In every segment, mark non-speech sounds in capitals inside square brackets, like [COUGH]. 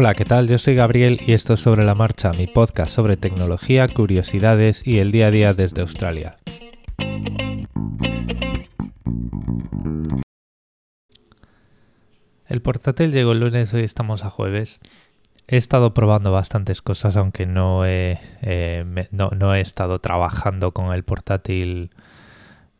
Hola, ¿qué tal? Yo soy Gabriel y esto es Sobre la Marcha, mi podcast sobre tecnología, curiosidades y el día a día desde Australia. El portátil llegó el lunes, hoy estamos a jueves. He estado probando bastantes cosas, aunque no he, eh, no, he estado trabajando con el portátil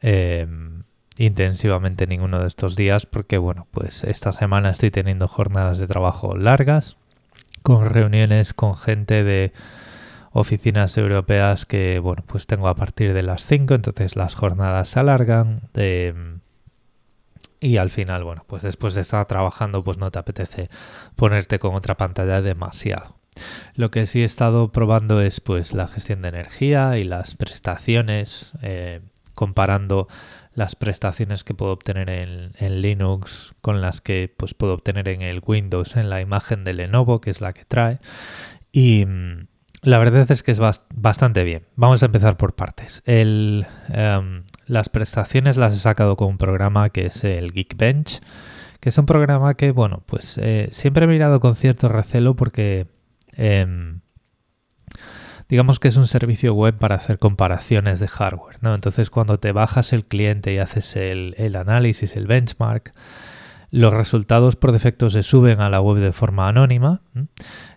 eh, intensivamente ninguno de estos días, porque bueno, pues esta semana estoy teniendo jornadas de trabajo largas, con reuniones con gente de oficinas europeas que, bueno, pues tengo a partir de las 5, entonces las jornadas se alargan. Eh, y al final, bueno, pues después de estar trabajando, pues no te apetece ponerte con otra pantalla demasiado. Lo que sí he estado probando es pues la gestión de energía y las prestaciones, eh, comparando las prestaciones que puedo obtener en, Linux con las que pues puedo obtener en el Windows en la imagen de Lenovo, que es la que trae. Y, mm, la verdad es que es bastante bien. Vamos a empezar por partes. Em, las prestaciones las he sacado con un programa que es el Geekbench, que es un programa que, bueno, pues eh, siempre he mirado con cierto recelo porque em, digamos que es un servicio web para hacer comparaciones de hardware, ¿no? Entonces cuando te bajas el cliente y haces el, análisis, el benchmark, los resultados por defecto se suben a la web de forma anónima.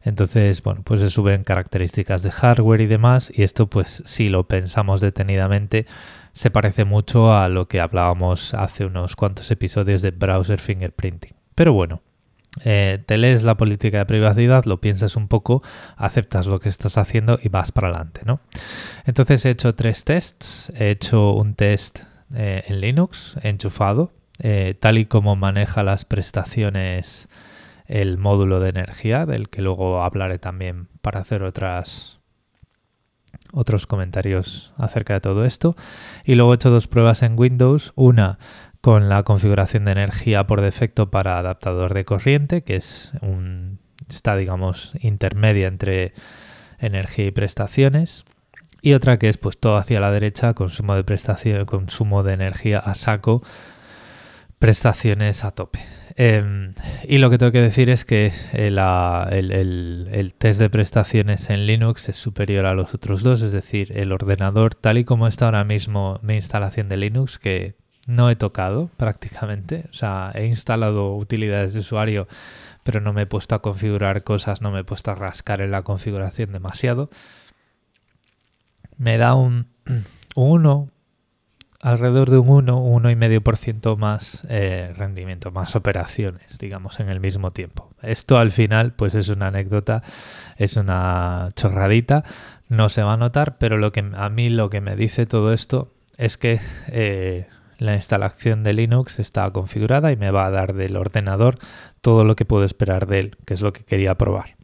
Entonces, bueno, pues se suben características de hardware y demás. Y esto, pues, si lo pensamos detenidamente, se parece mucho a lo que hablábamos hace unos cuantos episodios de browser fingerprinting. Pero bueno, eh, te lees la política de privacidad, lo piensas un poco, aceptas lo que estás haciendo y vas para adelante, ¿no? Entonces he hecho tres tests. He hecho un test eh, en Linux enchufado eh, tal y como maneja las prestaciones el módulo de energía, del que luego hablaré también para hacer otras otros comentarios acerca de todo esto. Y luego he hecho dos pruebas en Windows, una con la configuración de energía por defecto para adaptador de corriente, que es un está digamos intermedia entre energía y prestaciones. Y otra que es pues todo hacia la derecha, consumo de prestación, consumo de energía a saco prestaciones a tope. Em, y lo que tengo que decir es que eh, el, test de prestaciones en Linux es superior a los otros dos, es decir, el ordenador tal y como está ahora mismo mi instalación de Linux, que no he tocado prácticamente, o sea, he instalado utilidades de usuario, pero no me he puesto a configurar cosas, no me he puesto a rascar en la configuración demasiado. Me da un 1, alrededor de un 1, 1,5% más eh, rendimiento, más operaciones, digamos, en el mismo tiempo. Esto al final, pues es una anécdota, es una chorradita, no se va a notar, pero lo que a mí lo que me dice todo esto es que eh, la instalación de Linux está configurada y me va a dar del ordenador todo lo que puedo esperar de él, que es lo que quería probar.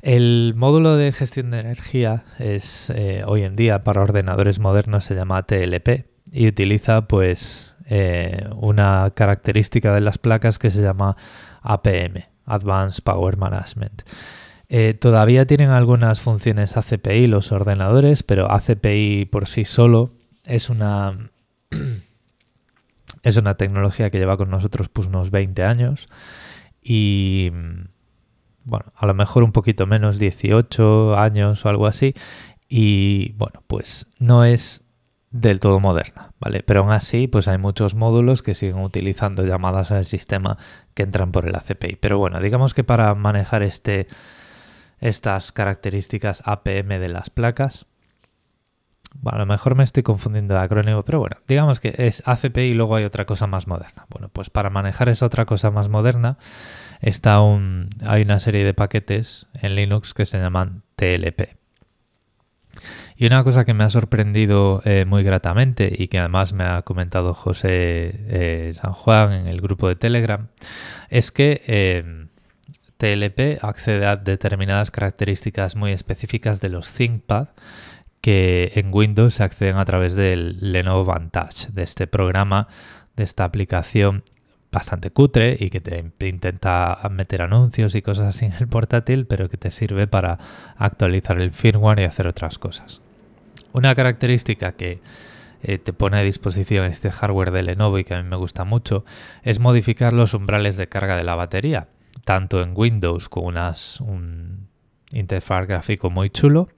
El módulo de gestión de energía es eh, hoy en día para ordenadores modernos se llama TLP y utiliza pues eh, una característica de las placas que se llama APM, Advanced Power Management. Eh, todavía tienen algunas funciones ACPI los ordenadores, pero ACPI por sí solo es una [CLEARS THROAT] es una tecnología que lleva con nosotros pues, unos 20 años y bueno, a lo mejor un poquito menos, 18 años o algo así. Y bueno, pues no es del todo moderna, ¿vale? Pero aún así, pues hay muchos módulos que siguen utilizando llamadas al sistema que entran por el ACPI. Pero bueno, digamos que para manejar este, estas características APM de las placas, bueno, a lo mejor me estoy confundiendo de acrónimo, pero bueno, digamos que es ACPI y luego hay otra cosa más moderna. Bueno, pues para manejar esa otra cosa más moderna, está un, hay una serie de paquetes en Linux que se llaman TLP. Y una cosa que me ha sorprendido eh, muy gratamente y que además me ha comentado José eh, San Juan en el grupo de Telegram es que eh, TLP accede a determinadas características muy específicas de los ThinkPad que en Windows se acceden a través del Lenovo Vantage, de este programa, de esta aplicación bastante cutre y que te intenta meter anuncios y cosas así en el portátil, pero que te sirve para actualizar el firmware y hacer otras cosas. Una característica que eh, te pone a disposición este hardware de Lenovo y que a mí me gusta mucho es modificar los umbrales de carga de la batería. tanto en Windows con unas, un interfaz gráfico muy chulo,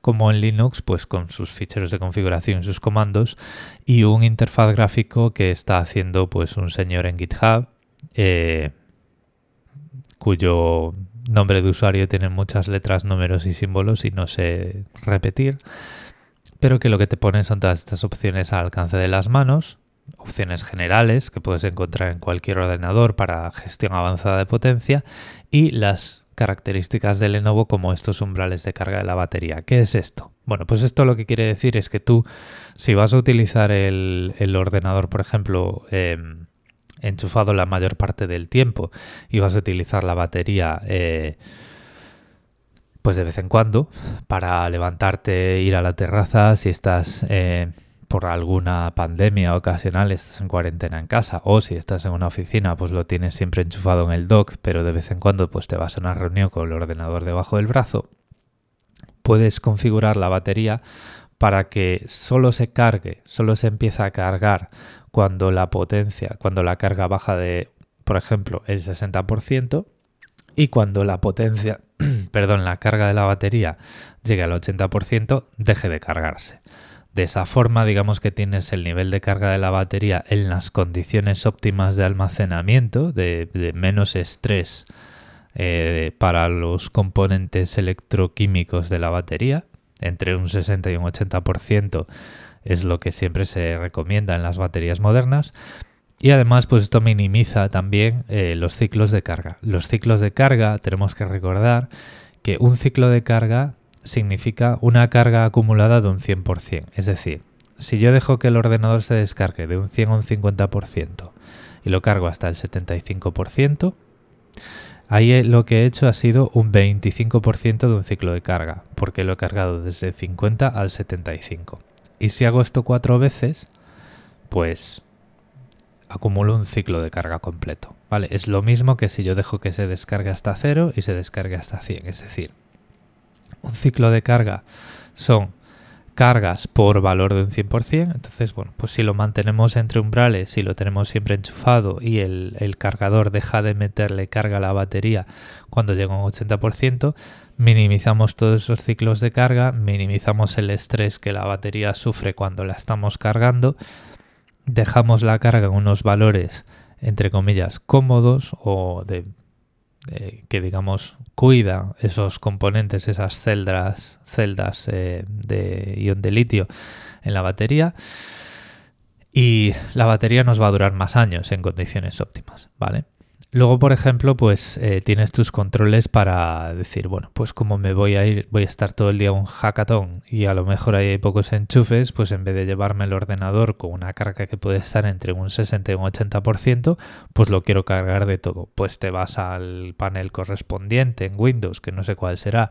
como en Linux, pues con sus ficheros de configuración y sus comandos, y un interfaz gráfico que está haciendo pues un señor en GitHub, eh, cuyo nombre de usuario tiene muchas letras, números y símbolos y no sé repetir, pero que lo que te pone son todas estas opciones al alcance de las manos, opciones generales que puedes encontrar en cualquier ordenador para gestión avanzada de potencia y las características de Lenovo como estos umbrales de carga de la batería. ¿Qué es esto? Bueno, pues esto lo que quiere decir es que tú, si vas a utilizar el, ordenador, por ejemplo, em, enchufado la mayor parte del tiempo y vas a utilizar la batería eh, pues de vez en cuando para levantarte, ir a la terraza, si estás eh, por alguna pandemia ocasional, estás en cuarentena en casa o si estás en una oficina, pues lo tienes siempre enchufado en el dock, pero de vez en cuando pues te vas a una reunión con el ordenador debajo del brazo, puedes configurar la batería para que solo se cargue, solo se empieza a cargar cuando la potencia, cuando la carga baja de, por ejemplo, el 60% y cuando la potencia, [CLEARS THROAT] perdón, la carga de la batería llegue al 80%, deje de cargarse. De esa forma, digamos que tienes el nivel de carga de la batería en las condiciones óptimas de almacenamiento, de, menos estrés eh, para los componentes electroquímicos de la batería, entre un 60 y un 80% es lo que siempre se recomienda en las baterías modernas. Y además, pues esto minimiza también eh, los ciclos de carga. Los ciclos de carga, tenemos que recordar que un ciclo de carga significa una carga acumulada de un 100%. Es decir, si yo dejo que el ordenador se descargue de un 100 a un 50% y lo cargo hasta el 75%, ahí lo que he hecho ha sido un 25% de un ciclo de carga, porque lo he cargado desde 50 al 75. Y si hago esto cuatro veces, pues acumulo un ciclo de carga completo. ¿vale? Es lo mismo que si yo dejo que se descargue hasta 0 y se descargue hasta 100. Es decir, un ciclo de carga son cargas por valor de un 100%. Entonces, bueno, pues si lo mantenemos entre umbrales, si lo tenemos siempre enchufado y el, cargador deja de meterle carga a la batería cuando llega a un 80%, minimizamos todos esos ciclos de carga, minimizamos el estrés que la batería sufre cuando la estamos cargando, dejamos la carga en unos valores entre comillas cómodos o de que digamos cuida esos componentes, esas celdas, celdas eh, de ion de litio en la batería y la batería nos va a durar más años en condiciones óptimas, ¿vale? Luego, por ejemplo, pues eh, tienes tus controles para decir, bueno, pues como me voy a ir, voy a estar todo el día un hackathon y a lo mejor hay pocos enchufes, pues en vez de llevarme el ordenador con una carga que puede estar entre un 60 y un 80%, pues lo quiero cargar de todo. Pues te vas al panel correspondiente en Windows, que no sé cuál será,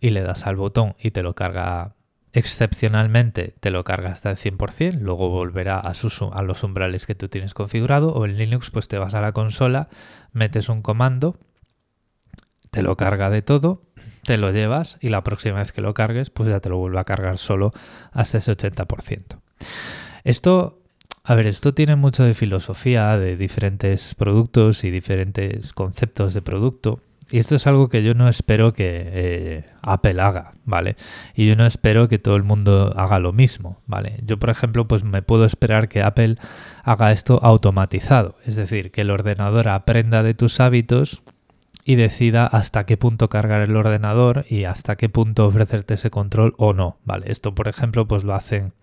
y le das al botón y te lo carga excepcionalmente te lo carga hasta el 100%, luego volverá a, a, los umbrales que tú tienes configurado o en Linux pues te vas a la consola, metes un comando, te lo carga de todo, te lo llevas y la próxima vez que lo cargues pues ya te lo vuelve a cargar solo hasta ese 80%. Esto, a ver, esto tiene mucho de filosofía de diferentes productos y diferentes conceptos de producto y esto es algo que yo no espero que eh, Apple haga, ¿vale? Y yo no espero que todo el mundo haga lo mismo, ¿vale? Yo, por ejemplo, pues me puedo esperar que Apple haga esto automatizado, es decir, que el ordenador aprenda de tus hábitos y decida hasta qué punto cargar el ordenador y hasta qué punto ofrecerte ese control o no, ¿vale? Esto, por ejemplo, pues lo hacen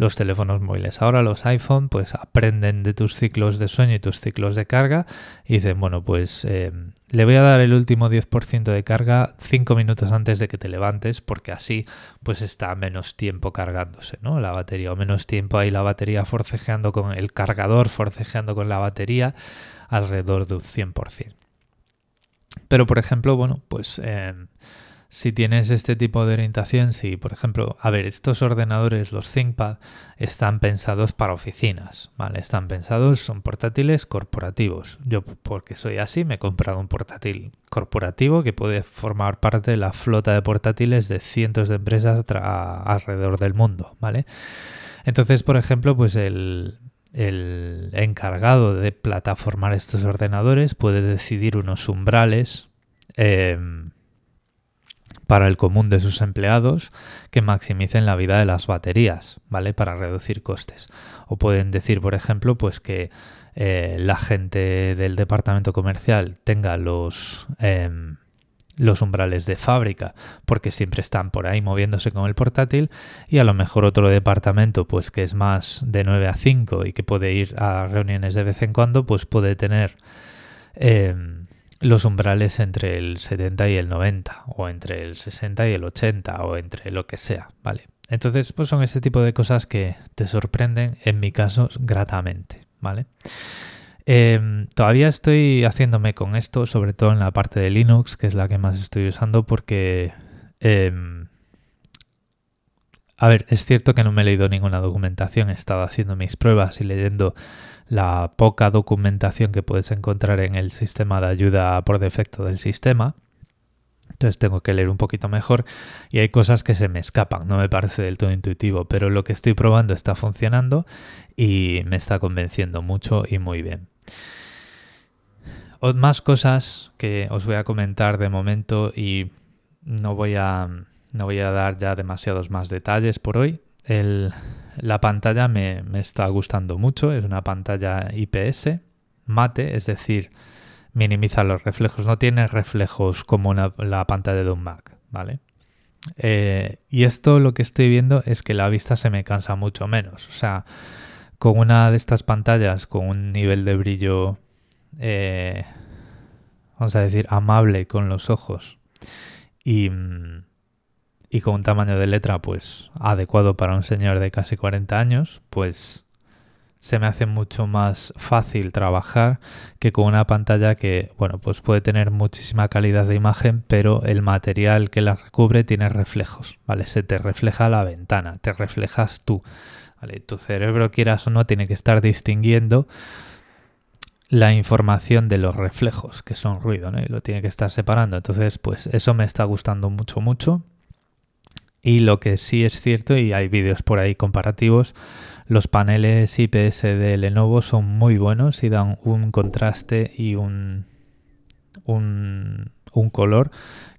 los teléfonos móviles. Ahora los iPhone pues aprenden de tus ciclos de sueño y tus ciclos de carga y dicen, bueno, pues eh, le voy a dar el último 10% de carga 5 minutos antes de que te levantes porque así pues está menos tiempo cargándose, ¿no? La batería o menos tiempo ahí la batería forcejeando con el cargador, forcejeando con la batería alrededor de un 100%. Pero por ejemplo, bueno, pues... Eh, si tienes este tipo de orientación, si por ejemplo, a ver, estos ordenadores, los ThinkPad, están pensados para oficinas, ¿vale? Están pensados, son portátiles corporativos. Yo, porque soy así, me he comprado un portátil corporativo que puede formar parte de la flota de portátiles de cientos de empresas alrededor del mundo, ¿vale? Entonces, por ejemplo, pues el, encargado de plataformar estos ordenadores puede decidir unos umbrales em, para el común de sus empleados que maximicen la vida de las baterías, ¿vale? Para reducir costes. O pueden decir, por ejemplo, pues que eh, la gente del departamento comercial tenga los, em, los umbrales de fábrica, porque siempre están por ahí moviéndose con el portátil, y a lo mejor otro departamento, pues que es más de 9 a 5 y que puede ir a reuniones de vez en cuando, pues puede tener em, los umbrales entre el 70 y el 90, o entre el 60 y el 80, o entre lo que sea, ¿vale? Entonces, pues son este tipo de cosas que te sorprenden, en mi caso, gratamente, ¿vale? Em, todavía estoy haciéndome con esto, sobre todo en la parte de Linux, que es la que más estoy usando, porque... Em, a ver, es cierto que no me he leído ninguna documentación, he estado haciendo mis pruebas y leyendo la poca documentación que puedes encontrar en el sistema de ayuda por defecto del sistema. Entonces tengo que leer un poquito mejor y hay cosas que se me escapan, no me parece del todo intuitivo, pero lo que estoy probando está funcionando y me está convenciendo mucho y muy bien. Más cosas que os voy a comentar de momento y no voy a, no voy a dar ya demasiados más detalles por hoy. La pantalla me, está gustando mucho, es una pantalla IPS mate, es decir, minimiza los reflejos, no tiene reflejos como la pantalla de un Mac, ¿vale? Eh, y esto lo que estoy viendo es que la vista se me cansa mucho menos. O sea, con una de estas pantallas con un nivel de brillo, eh, vamos a decir, amable con los ojos y, y, con un tamaño de letra pues adecuado para un señor de casi 40 años, pues se me hace mucho más fácil trabajar que con una pantalla que, bueno, pues puede tener muchísima calidad de imagen, pero el material que la recubre tiene reflejos, ¿vale? Se te refleja la ventana, te reflejas tú. Tu cerebro, quieras o no, tiene que estar distinguiendo la información de los reflejos, que son ruido, ¿no? Y lo tiene que estar separando. Entonces, pues eso me está gustando mucho, mucho. Y lo que sí es cierto, y hay vídeos por ahí comparativos, los paneles IPS de Lenovo son muy buenos y dan un contraste y un, un, un color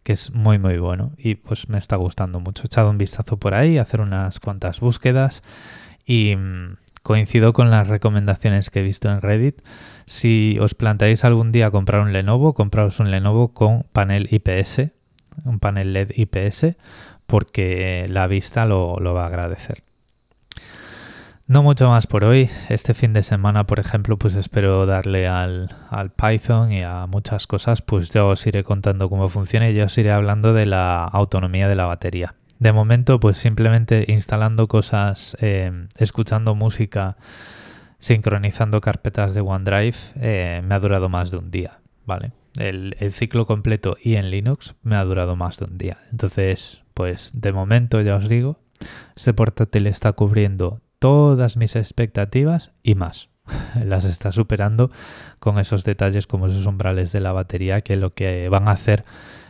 que es muy muy bueno y pues me está gustando mucho. He echado un vistazo por ahí, hacer unas cuantas búsquedas y mm, coincido con las recomendaciones que he visto en Reddit. Si os planteáis algún día comprar un Lenovo, compraos un Lenovo con panel IPS, un panel LED IPS, porque la vista lo, va a agradecer. No mucho más por hoy. Este fin de semana, por ejemplo, pues espero darle al, al, Python y a muchas cosas. Pues ya os iré contando cómo funciona y ya os iré hablando de la autonomía de la batería. De momento, pues simplemente instalando cosas, eh, escuchando música, sincronizando carpetas de OneDrive, eh, me ha durado más de un día, ¿vale? El, ciclo completo y en Linux me ha durado más de un día. Entonces, pues de momento ya os digo, este portátil está cubriendo todas mis expectativas y más. [LAUGHS] Las está superando con esos detalles como esos umbrales de la batería que lo que van a hacer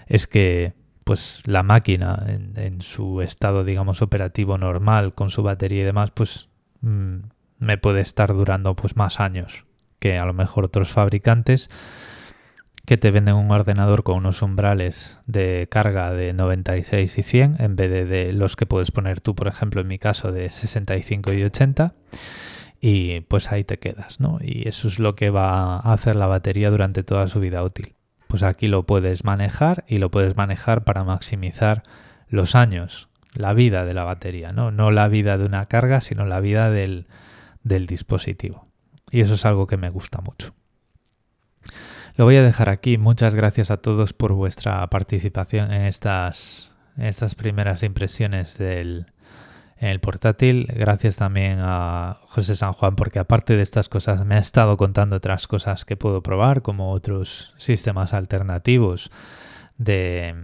es que pues la máquina en, su estado, digamos, operativo normal, con su batería y demás, pues mm, me puede estar durando pues más años que a lo mejor otros fabricantes que te venden un ordenador con unos umbrales de carga de 96 y 100 en vez de, los que puedes poner tú, por ejemplo, en mi caso de 65 y 80 y pues ahí te quedas, ¿no? Y eso es lo que va a hacer la batería durante toda su vida útil pues aquí lo puedes manejar y lo puedes manejar para maximizar los años, la vida de la batería, ¿no? No la vida de una carga, sino la vida del, dispositivo. Y eso es algo que me gusta mucho. Lo voy a dejar aquí. Muchas gracias a todos por vuestra participación en estas, estas primeras impresiones del, en el portátil. Gracias también a José San Juan porque aparte de estas cosas me ha estado contando otras cosas que puedo probar como otros sistemas alternativos de,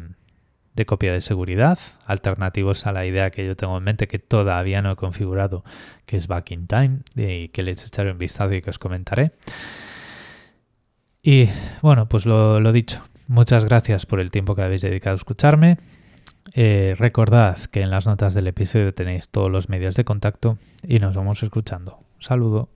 de copia de seguridad, alternativos a la idea que yo tengo en mente que todavía no he configurado, que es Back in Time y que les echaré un vistazo y que os comentaré. Y bueno, pues lo, dicho. Muchas gracias por el tiempo que habéis dedicado a escucharme. Eh, recordad que en las notas del episodio tenéis todos los medios de contacto y nos vamos escuchando. Saludo.